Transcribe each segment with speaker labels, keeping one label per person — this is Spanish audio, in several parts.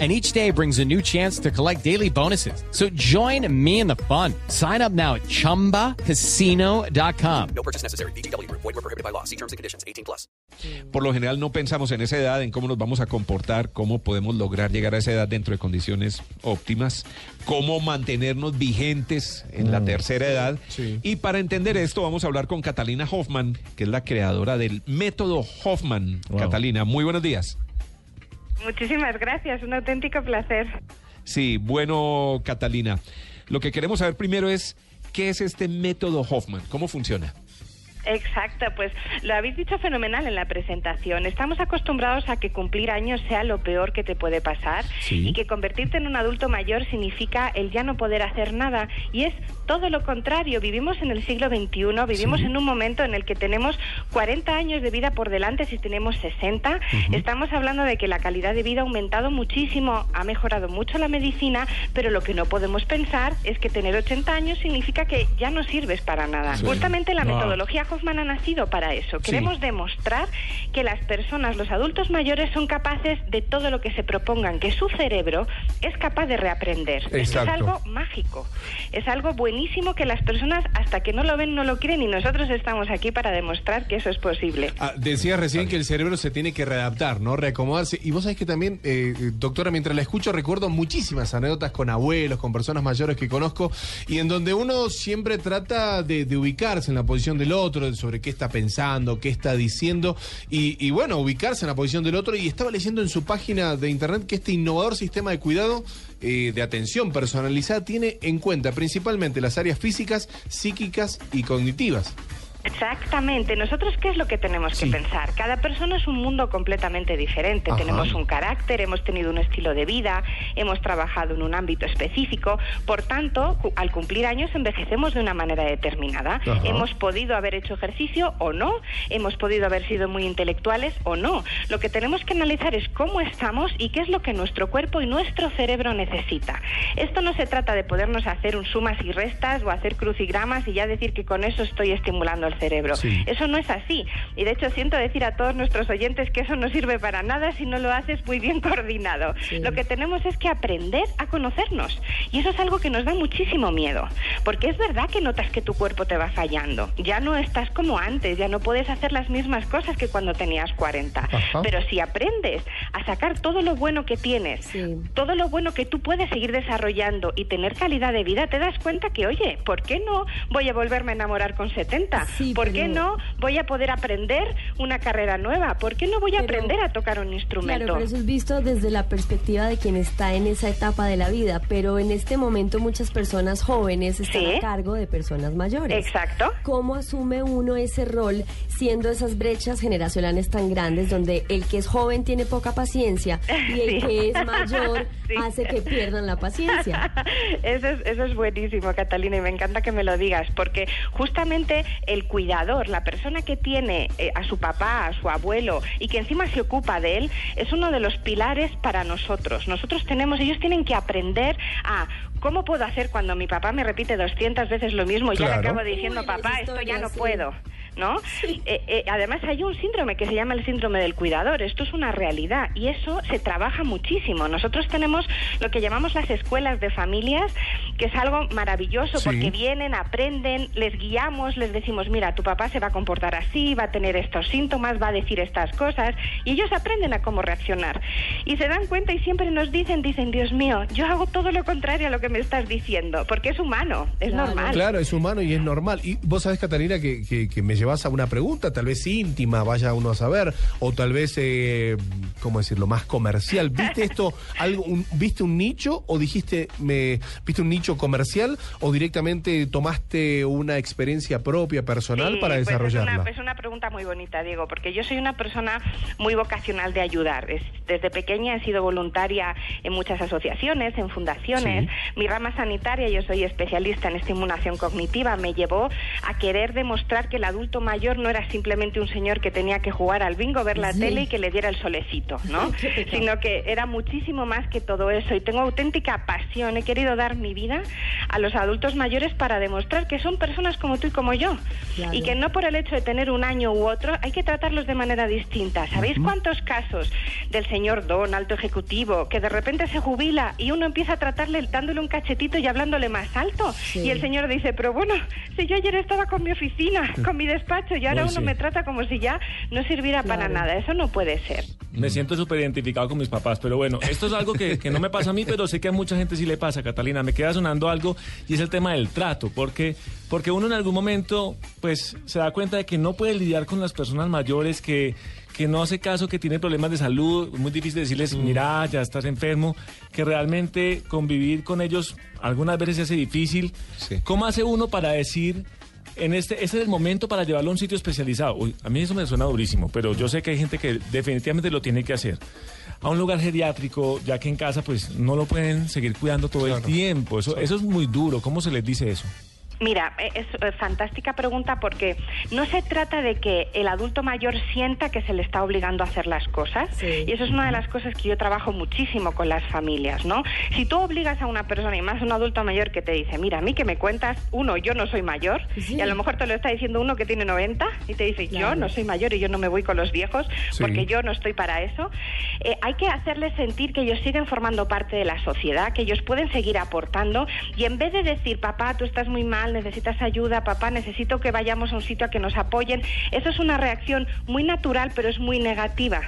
Speaker 1: and each day brings a new chance to collect daily bonuses. So join me in the fun. Sign up now at ChumbaCasino.com.
Speaker 2: No purchase necessary. BGW. Void were prohibited by law. See terms and conditions. 18 plus.
Speaker 3: Por lo general no pensamos en esa edad, en cómo nos vamos a comportar, cómo podemos lograr llegar a esa edad dentro de condiciones óptimas, cómo mantenernos vigentes en la tercera edad.
Speaker 4: sí.
Speaker 3: Y para entender esto vamos a hablar con Catalina Hoffman, que es la creadora del método Hoffman. Catalina, muy buenos días.
Speaker 5: Muchísimas gracias, un auténtico placer.
Speaker 3: Sí, bueno, Catalina. Lo que queremos saber primero es, ¿qué es este método Hoffman? ¿Cómo funciona?
Speaker 5: Exacto, pues lo habéis dicho fenomenal en la presentación. Estamos acostumbrados a que cumplir años sea lo peor que te puede pasar
Speaker 3: Sí.
Speaker 5: y que convertirte en un adulto mayor significa el ya no poder hacer nada y es todo lo contrario. Vivimos en el siglo XXI, vivimos en un momento en el que tenemos 40 años de vida por delante si tenemos 60. Estamos hablando de que la calidad de vida ha aumentado muchísimo, ha mejorado mucho la medicina, pero lo que no podemos pensar es que tener 80 años significa que ya no sirves para nada. Justamente la metodología Hoffman ha nacido para eso. Queremos demostrar que las personas, los adultos mayores, son capaces de todo lo que se propongan, que su cerebro es capaz de reaprender. Esto es algo mágico. Es algo buenísimo que las personas, hasta que no lo ven, no lo creen y nosotros estamos aquí para demostrar que eso es posible.
Speaker 4: Ah, decías recién que el cerebro se tiene que readaptar, ¿no? Reacomodarse. Y vos sabés que también, eh, doctora, mientras la escucho, recuerdo muchísimas anécdotas con abuelos, con personas mayores que conozco, y en donde uno siempre trata de, de ubicarse en la posición del otro, sobre qué está pensando, qué está diciendo, y, y bueno, ubicarse en la posición del otro. Y estaba leyendo en su página de internet que este innovador sistema de cuidado, eh, de atención personalizada, tiene en cuenta principalmente las áreas físicas, psíquicas y cognitivas.
Speaker 5: Exactamente. Nosotros, ¿qué es lo que tenemos
Speaker 4: Sí.
Speaker 5: que pensar? Cada persona es un mundo completamente diferente.
Speaker 4: Ajá.
Speaker 5: Tenemos un carácter, hemos tenido un estilo de vida, hemos trabajado en un ámbito específico. Por tanto, al cumplir años envejecemos de una manera determinada.
Speaker 4: Ajá.
Speaker 5: Hemos podido haber hecho ejercicio o no, hemos podido haber sido muy intelectuales o no. Lo que tenemos que analizar es cómo estamos y qué es lo que nuestro cuerpo y nuestro cerebro necesita. Esto no se trata de podernos hacer un sumas y restas o hacer crucigramas y ya decir que con eso estoy estimulando el cerebro.
Speaker 4: Sí.
Speaker 5: Eso no es así. Y de hecho siento decir a todos nuestros oyentes que eso no sirve para nada si no lo haces muy bien coordinado. Lo que tenemos es que aprender a conocernos. Y eso es algo que nos da muchísimo miedo. Porque es verdad que notas que tu cuerpo te va fallando. Ya no estás como antes, ya no puedes hacer las mismas cosas que cuando tenías 40.
Speaker 4: Ajá.
Speaker 5: Pero si aprendes a sacar todo lo bueno que tienes, todo lo bueno que tú puedes seguir desarrollando y tener calidad de vida, te das cuenta que, oye, ¿por qué no voy a volverme a enamorar con 70?
Speaker 6: Sí,
Speaker 5: ¿Por qué no voy a poder aprender una carrera nueva? ¿Por qué no voy a
Speaker 6: Pero-
Speaker 5: aprender a tocar un instrumento?
Speaker 6: Claro, pero eso es visto desde la perspectiva de quien está en esa etapa de la vida, pero en este momento muchas personas jóvenes están
Speaker 5: Sí.
Speaker 6: a cargo de personas mayores.
Speaker 5: Exacto.
Speaker 6: ¿Cómo asume uno ese rol siendo esas brechas generacionales tan grandes donde el que es joven tiene poca paciencia y el
Speaker 5: Sí.
Speaker 6: que es mayor
Speaker 5: Sí.
Speaker 6: hace que pierdan la paciencia?
Speaker 5: Eso es, eso es buenísimo, Catalina, y me encanta que me lo digas, porque justamente el cuidador, la persona que tiene eh, a su papá, a su abuelo, y que encima se ocupa de él, es uno de los pilares para nosotros. Nosotros tenemos, ellos tienen que aprender a cómo puedo hacer cuando mi papá me repite 200 veces lo mismo y ya
Speaker 4: Claro.
Speaker 5: le acabo diciendo,
Speaker 6: Uy,
Speaker 5: papá, esto ya no
Speaker 6: sí.
Speaker 5: puedo. ¿No? Eh, eh, además hay un síndrome que se llama el síndrome del cuidador. Esto es una realidad y eso se trabaja muchísimo. Nosotros tenemos lo que llamamos las escuelas de familias, que es algo maravilloso
Speaker 4: Sí.
Speaker 5: porque vienen, aprenden, les guiamos, les decimos, mira, tu papá se va a comportar así, va a tener estos síntomas, va a decir estas cosas y ellos aprenden a cómo reaccionar. Y se dan cuenta y siempre nos dicen, dicen, Dios mío, yo hago todo lo contrario a lo que me estás diciendo, porque es humano, es
Speaker 6: Claro.
Speaker 5: normal.
Speaker 4: Claro, es humano y es normal. Y vos sabés, Catalina, que, que- que me llevas a una pregunta, tal vez íntima, vaya uno a saber, o tal vez, eh, ¿cómo decirlo?, más comercial. ¿Viste esto, algo, un- viste un nicho o dijiste, me, viste un nicho comercial o directamente tomaste una experiencia propia, personal
Speaker 5: Sí,
Speaker 4: para
Speaker 5: pues
Speaker 4: desarrollarla?
Speaker 5: es, una, es una pregunta muy bonita, Diego, porque yo soy una persona muy vocacional de ayudar. Es- desde pequeña he sido voluntaria en muchas asociaciones, en fundaciones. Mi rama sanitaria, yo soy especialista en estimulación cognitiva, me llevó a querer demostrar que el adulto mayor no era simplemente un señor que tenía que jugar al bingo, ver la
Speaker 6: Sí.
Speaker 5: tele y que le diera el solecito, ¿no? Sino que era muchísimo más que todo eso y tengo auténtica pasión. He querido dar mi vida a los adultos mayores para demostrar que son personas como tú y como yo
Speaker 6: Claro.
Speaker 5: y que no por el hecho de tener un año u otro hay que tratarlos de manera distinta. ¿Sabéis cuántos casos del señor don, alto ejecutivo, que de repente se jubila y uno empieza a tratarle dándole un cachetito y hablándole más alto?
Speaker 6: Sí.
Speaker 5: Y el señor dice, pero bueno, si yo ayer estaba con mi oficina, con mi despacho y ahora
Speaker 7: Uy,
Speaker 5: uno
Speaker 7: sí.
Speaker 5: me trata como si ya no sirviera para nada. Eso no puede ser.
Speaker 7: Me siento súper identificado con mis papás, pero bueno, esto es algo que, que no me pasa a mí, pero sé que a mucha gente sí le pasa, Catalina. Me queda sonando algo y es el tema del trato, porque, porque uno en algún momento pues se da cuenta de que no puede lidiar con las personas mayores, que, que no hace caso, que tiene problemas de salud, es muy difícil decirles, mira, ya estás enfermo, que realmente convivir con ellos algunas veces se hace difícil.
Speaker 3: Sí.
Speaker 7: ¿Cómo hace uno para decir... En este, este es el momento para llevarlo a un sitio especializado. Uy, a mí eso me suena durísimo, pero yo sé que hay gente que definitivamente lo tiene que hacer. A un lugar geriátrico, ya que en casa pues no lo pueden seguir cuidando todo el tiempo. Eso, eso es muy duro. ¿Cómo se les dice eso?
Speaker 5: Mira, eh, es eh, fantástica pregunta porque no se trata de que el adulto mayor sienta que se le está obligando a hacer las cosas.
Speaker 6: Sí.
Speaker 5: Y eso es una de las cosas que yo trabajo muchísimo con las familias, ¿no? Si tú obligas a una persona, y más a un adulto mayor que te dice, mira, a mí que me cuentas, uno, yo no soy mayor,
Speaker 6: Sí.
Speaker 5: y a lo mejor te lo está diciendo uno que tiene 90 y te dice, yo no soy mayor y yo no me voy con los viejos
Speaker 4: Sí.
Speaker 5: porque yo no estoy para eso. Eh, hay que hacerles sentir que ellos siguen formando parte de la sociedad, que ellos pueden seguir aportando y en vez de decir, papá, tú estás muy mal, necesitas ayuda, papá, necesito que vayamos a un sitio a que nos apoyen, eso es una reacción muy natural, pero es muy negativa.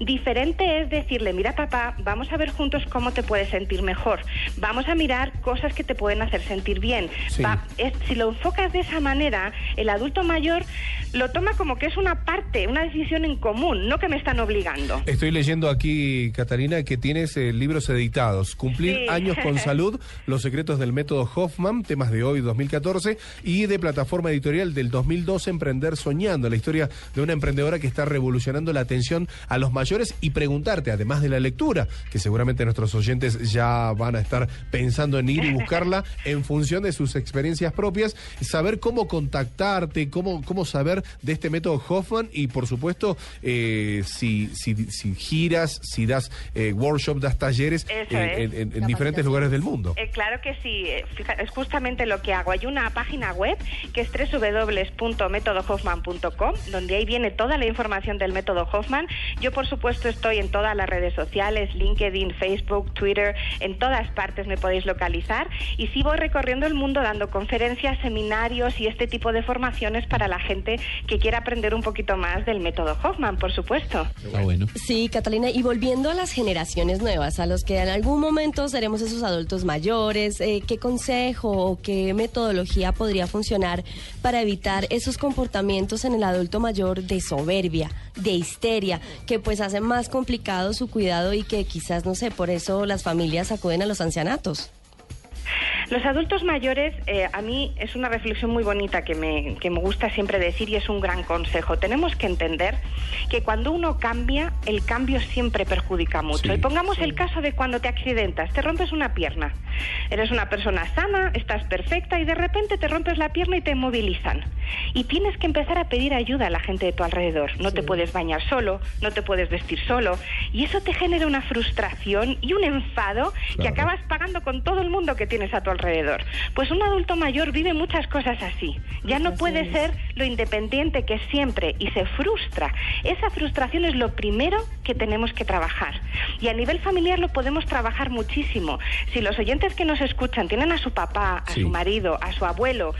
Speaker 5: Diferente es decirle, mira, papá, vamos a ver juntos cómo te puedes sentir mejor, vamos a mirar cosas que te pueden hacer sentir bien.
Speaker 4: Sí.
Speaker 5: Va- es- si lo enfocas de esa manera, el adulto mayor lo toma como que es una parte, una decisión en común, no que me están obligando.
Speaker 4: Estoy leyendo aquí, Catalina, que tienes eh, libros editados. Cumplir
Speaker 5: Sí.
Speaker 4: años con salud, los secretos del método Hoffman, temas de hoy 2014, y de plataforma editorial del 2012, Emprender Soñando, la historia de una emprendedora que está revolucionando la atención a los mayores y preguntarte, además de la lectura, que seguramente nuestros oyentes ya van a estar pensando en ir y buscarla en función de sus experiencias propias, saber cómo contactarte, cómo, cómo saber de este método Hoffman y por supuesto eh, si, si, si giras, si das eh, workshops, das talleres en, diferentes lugares del mundo.
Speaker 5: Eh, claro que sí, eh, es justamente lo que hago. Hay una página web que es www.métodohoffman.com, donde ahí viene toda la información del método Hoffman. Yo, por supuesto, estoy en todas las redes sociales, LinkedIn, Facebook, Twitter, en todas partes me podéis localizar. Y sí voy recorriendo el mundo dando conferencias, seminarios y este tipo de formaciones para la gente que quiera aprender un poquito más del método Hoffman, por supuesto.
Speaker 3: Está bueno.
Speaker 6: Sí, Catalina, y volviendo a las generaciones nuevas, a los que en algún momento seremos esos adultos mayores, eh, ¿qué consejo o qué metodología podría funcionar para evitar esos comportamientos en el adulto mayor de soberbia, de histeria, que pues hacen más complicado su cuidado y que quizás, no sé, por eso las familias acuden a los ancianatos?
Speaker 5: Los adultos mayores, eh, a mí es una reflexión muy bonita que me, que me gusta siempre decir y es un gran consejo. Tenemos que entender que cuando uno cambia, el cambio siempre perjudica mucho.
Speaker 4: Sí,
Speaker 5: y pongamos el caso de cuando te accidentas, te rompes una pierna. Eres una persona sana, estás perfecta y de repente te rompes la pierna y te inmovilizan. Y tienes que empezar a pedir ayuda a la gente de tu alrededor. No te puedes bañar solo, no te puedes vestir solo. Y eso te genera una frustración y un enfado que acabas pagando con todo el mundo que tienes a tu alrededor. Pues un adulto mayor vive muchas cosas así. Ya no puede ser lo independiente que es siempre y se frustra. Esa frustración es lo primero que tenemos que trabajar. Y a nivel familiar lo podemos trabajar muchísimo. Si los oyentes que nos escuchan tienen a su papá, a
Speaker 4: Sí.
Speaker 5: su marido, a su abuelo,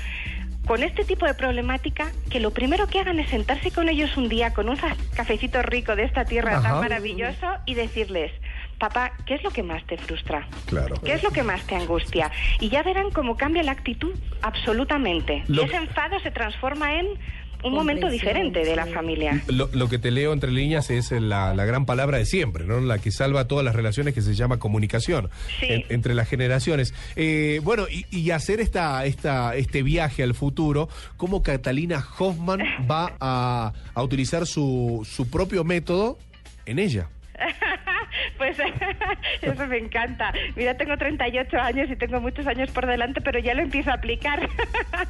Speaker 5: con este tipo de problemática, que lo primero que hagan es sentarse con ellos un día con un cafecito rico de esta tierra
Speaker 4: Ajá.
Speaker 5: tan maravilloso y decirles, papá, ¿qué es lo que más te frustra?
Speaker 4: Claro.
Speaker 5: ¿Qué es lo que más te angustia? Y ya verán cómo cambia la actitud absolutamente.
Speaker 4: Lo-
Speaker 5: Y ese enfado se transforma en un momento diferente de la familia.
Speaker 4: Lo, lo que te leo entre líneas es la, la gran palabra de siempre, ¿no? La que salva todas las relaciones que se llama comunicación
Speaker 5: Sí.
Speaker 4: en- entre las generaciones. Eh, bueno, y, y hacer esta, esta, este viaje al futuro, ¿cómo Catalina Hoffman va a, a utilizar su, su propio método en ella?
Speaker 5: Pues eso me encanta. Mira, tengo 38 años y tengo muchos años por delante, pero ya lo empiezo a aplicar.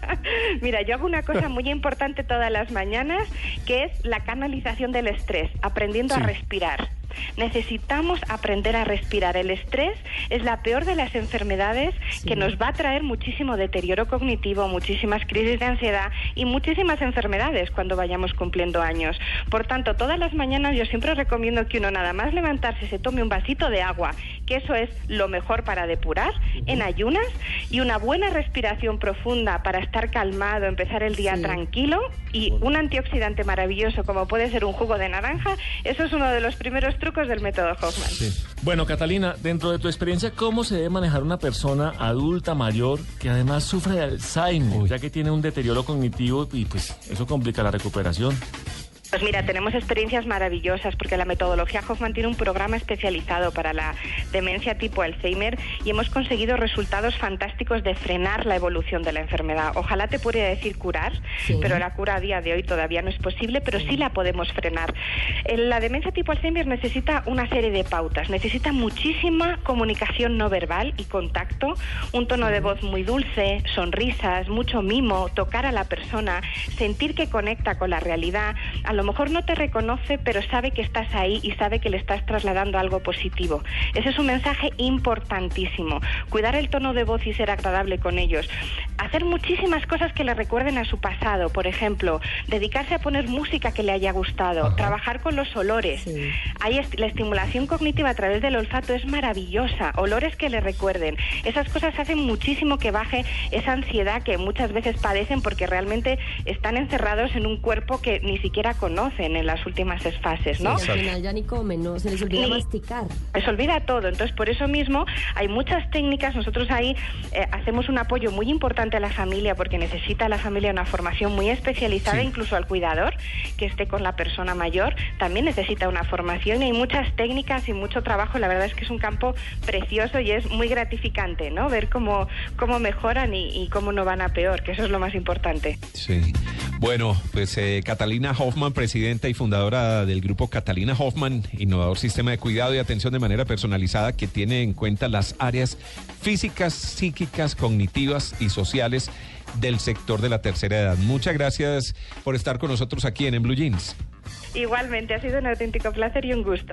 Speaker 5: Mira, yo hago una cosa muy importante todas las mañanas, que es la canalización del estrés, aprendiendo a respirar. Necesitamos aprender a respirar. El estrés es la peor de las enfermedades que nos va a traer muchísimo deterioro cognitivo, muchísimas crisis de ansiedad y muchísimas enfermedades cuando vayamos cumpliendo años. Por tanto, todas las mañanas yo siempre recomiendo que uno nada más levantarse se tome un vasito de agua, que eso es lo mejor para depurar en ayunas y una buena respiración profunda para estar calmado, empezar el día
Speaker 6: Sí.
Speaker 5: tranquilo y un antioxidante maravilloso como puede ser un jugo de naranja, eso es uno de los primeros trucos del método Hoffman.
Speaker 7: Bueno, Catalina, dentro de tu experiencia, ¿cómo se debe manejar una persona adulta mayor que además sufre de Alzheimer, ya que tiene un deterioro cognitivo y pues eso complica la recuperación?
Speaker 5: Pues mira, tenemos experiencias maravillosas porque la metodología Hoffman tiene un programa especializado para la demencia tipo Alzheimer y hemos conseguido resultados fantásticos de frenar la evolución de la enfermedad. Ojalá te pudiera decir curar,
Speaker 6: Sí.
Speaker 5: pero la cura a día de hoy todavía no es posible, pero sí la podemos frenar. Eh, La demencia tipo Alzheimer necesita una serie de pautas, necesita muchísima comunicación no verbal y contacto, un tono de voz muy dulce, sonrisas, mucho mimo, tocar a la persona, sentir que conecta con la realidad. A lo mejor no te reconoce, pero sabe que estás ahí y sabe que le estás trasladando algo positivo. Ese es un mensaje importantísimo. Cuidar el tono de voz y ser agradable con ellos. Hacer muchísimas cosas que le recuerden a su pasado, por ejemplo, dedicarse a poner música que le haya gustado, trabajar con los olores.
Speaker 6: Sí.
Speaker 5: Hay est- la estimulación cognitiva a través del olfato es maravillosa. Olores que le recuerden. Esas cosas hacen muchísimo que baje esa ansiedad que muchas veces padecen porque realmente están encerrados en un cuerpo que ni siquiera conocen en las últimas fases, ¿no?
Speaker 6: Sí, al final ya ni comen, ¿no? Se les olvida
Speaker 5: Ni-
Speaker 6: masticar.
Speaker 5: Les olvida todo. Entonces, por eso mismo hay muchas técnicas. Nosotros ahí eh, hacemos un apoyo muy importante a la familia porque necesita la familia una formación muy especializada, incluso al cuidador que esté con la persona mayor. También necesita una formación y hay muchas técnicas y mucho trabajo. La verdad es que es un campo precioso y es muy gratificante, ¿no? Ver cómo, cómo mejoran y, y cómo no van a peor, que eso es lo más importante.
Speaker 3: Sí. Bueno, pues eh, Catalina Hoffman, presidenta y fundadora del grupo Catalina Hoffman, innovador sistema de cuidado y atención de manera personalizada que tiene en cuenta las áreas físicas, psíquicas, cognitivas y sociales del sector de la tercera edad. Muchas gracias por estar con nosotros aquí en, en Blue Jeans.
Speaker 5: Igualmente, ha sido un auténtico placer y un gusto.